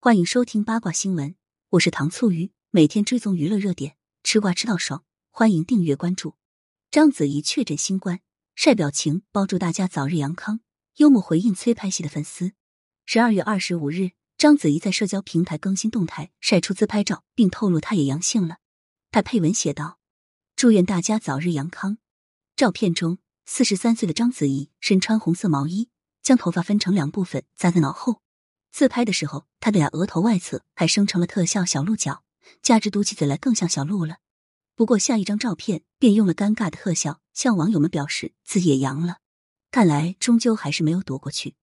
欢迎收听八卦新闻，我是糖醋鱼，每天追踪娱乐热点，吃瓜吃到爽，欢迎订阅关注。章子怡确诊新冠，晒表情，包祝大家早日阳康，幽默回应催拍戏的粉丝。十二月二十五日，章子怡在社交平台更新动态，晒出自拍照，并透露她也阳性了。她配文写道：“祝愿大家早日阳康。”照片中，四十三岁的章子怡身穿红色毛衣，将头发分成两部分扎在脑后。自拍的时候，他的俩额头外侧还生成了特效小鹿角，加之嘟起嘴来更像小鹿了。不过下一张照片便用了尴尬的特效，向网友们表示自己也阳了。看来终究还是没有躲过去。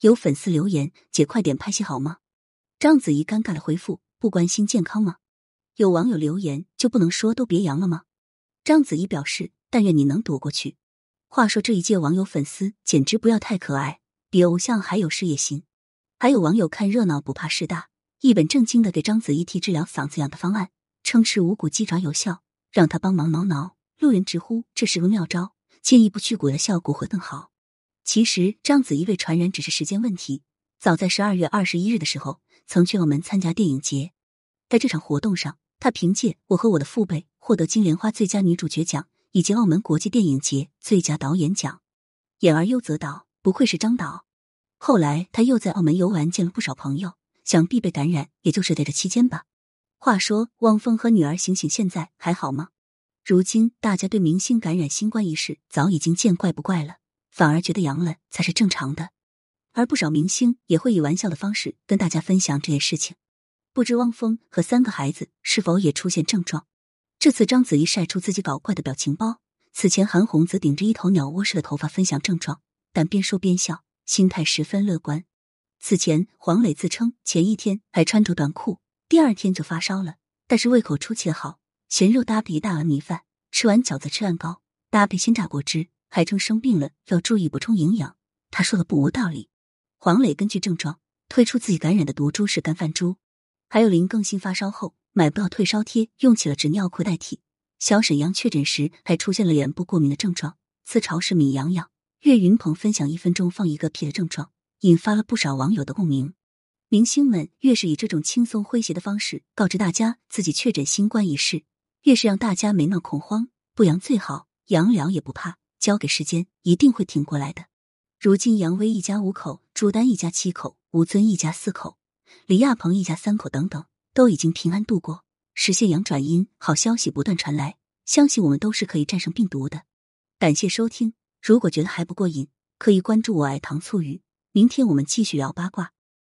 有粉丝留言：“姐快点拍戏好吗？”章子怡尴尬的回复：“不关心健康吗？”有网友留言：“就不能说都别阳了吗？”章子怡表示：“但愿你能躲过去。”话说这一届网友粉丝简直不要太可爱，比偶像还有事业心。还有网友看热闹不怕事大，一本正经的给章子怡提治疗嗓子痒的方案，称吃无骨鸡爪有效，让他帮忙挠挠。路人直呼这是个妙招，建议不去骨的效果会更好。其实章子怡被传染只是时间问题。早在十二月二十一日的时候，曾去澳门参加电影节，在这场活动上，她凭借《我和我的父辈》获得金莲花最佳女主角奖以及澳门国际电影节最佳导演奖。演而优则导，不愧是张导。后来他又在澳门游玩，见了不少朋友，想必被感染，也就是在这期间吧。话说汪峰和女儿醒醒现在还好吗？如今大家对明星感染新冠一事早已经见怪不怪了，反而觉得阳了才是正常的。而不少明星也会以玩笑的方式跟大家分享这件事情。不知汪峰和三个孩子是否也出现症状？这次章子怡晒出自己搞怪的表情包，此前韩红则顶着一头鸟窝似的头发分享症状，但边说边笑。心态十分乐观。此前，黄磊自称前一天还穿着短裤，第二天就发烧了，但是胃口出奇的好，咸肉搭配一大碗米饭，吃完饺子吃蛋糕，搭配鲜榨果汁，还称生病了要注意补充营养。他说的不无道理。黄磊根据症状推出自己感染的毒株是干饭猪，还有林更新发烧后买不到退烧贴，用起了纸尿裤代替。小沈阳确诊时还出现了脸部过敏的症状，自嘲是米痒痒。岳云鹏分享一分钟放一个屁的症状，引发了不少网友的共鸣。明星们越是以这种轻松诙谐的方式告知大家自己确诊新冠一事，越是让大家没那恐慌。不阳最好，阳了也不怕，交给时间，一定会挺过来的。如今杨威一家五口、朱丹一家七口、吴尊一家四口、李亚鹏一家三口等等，都已经平安度过，实现阳转阴，好消息不断传来。相信我们都是可以战胜病毒的。感谢收听。如果觉得还不过瘾，可以关注我爱糖醋鱼。明天我们继续聊八卦。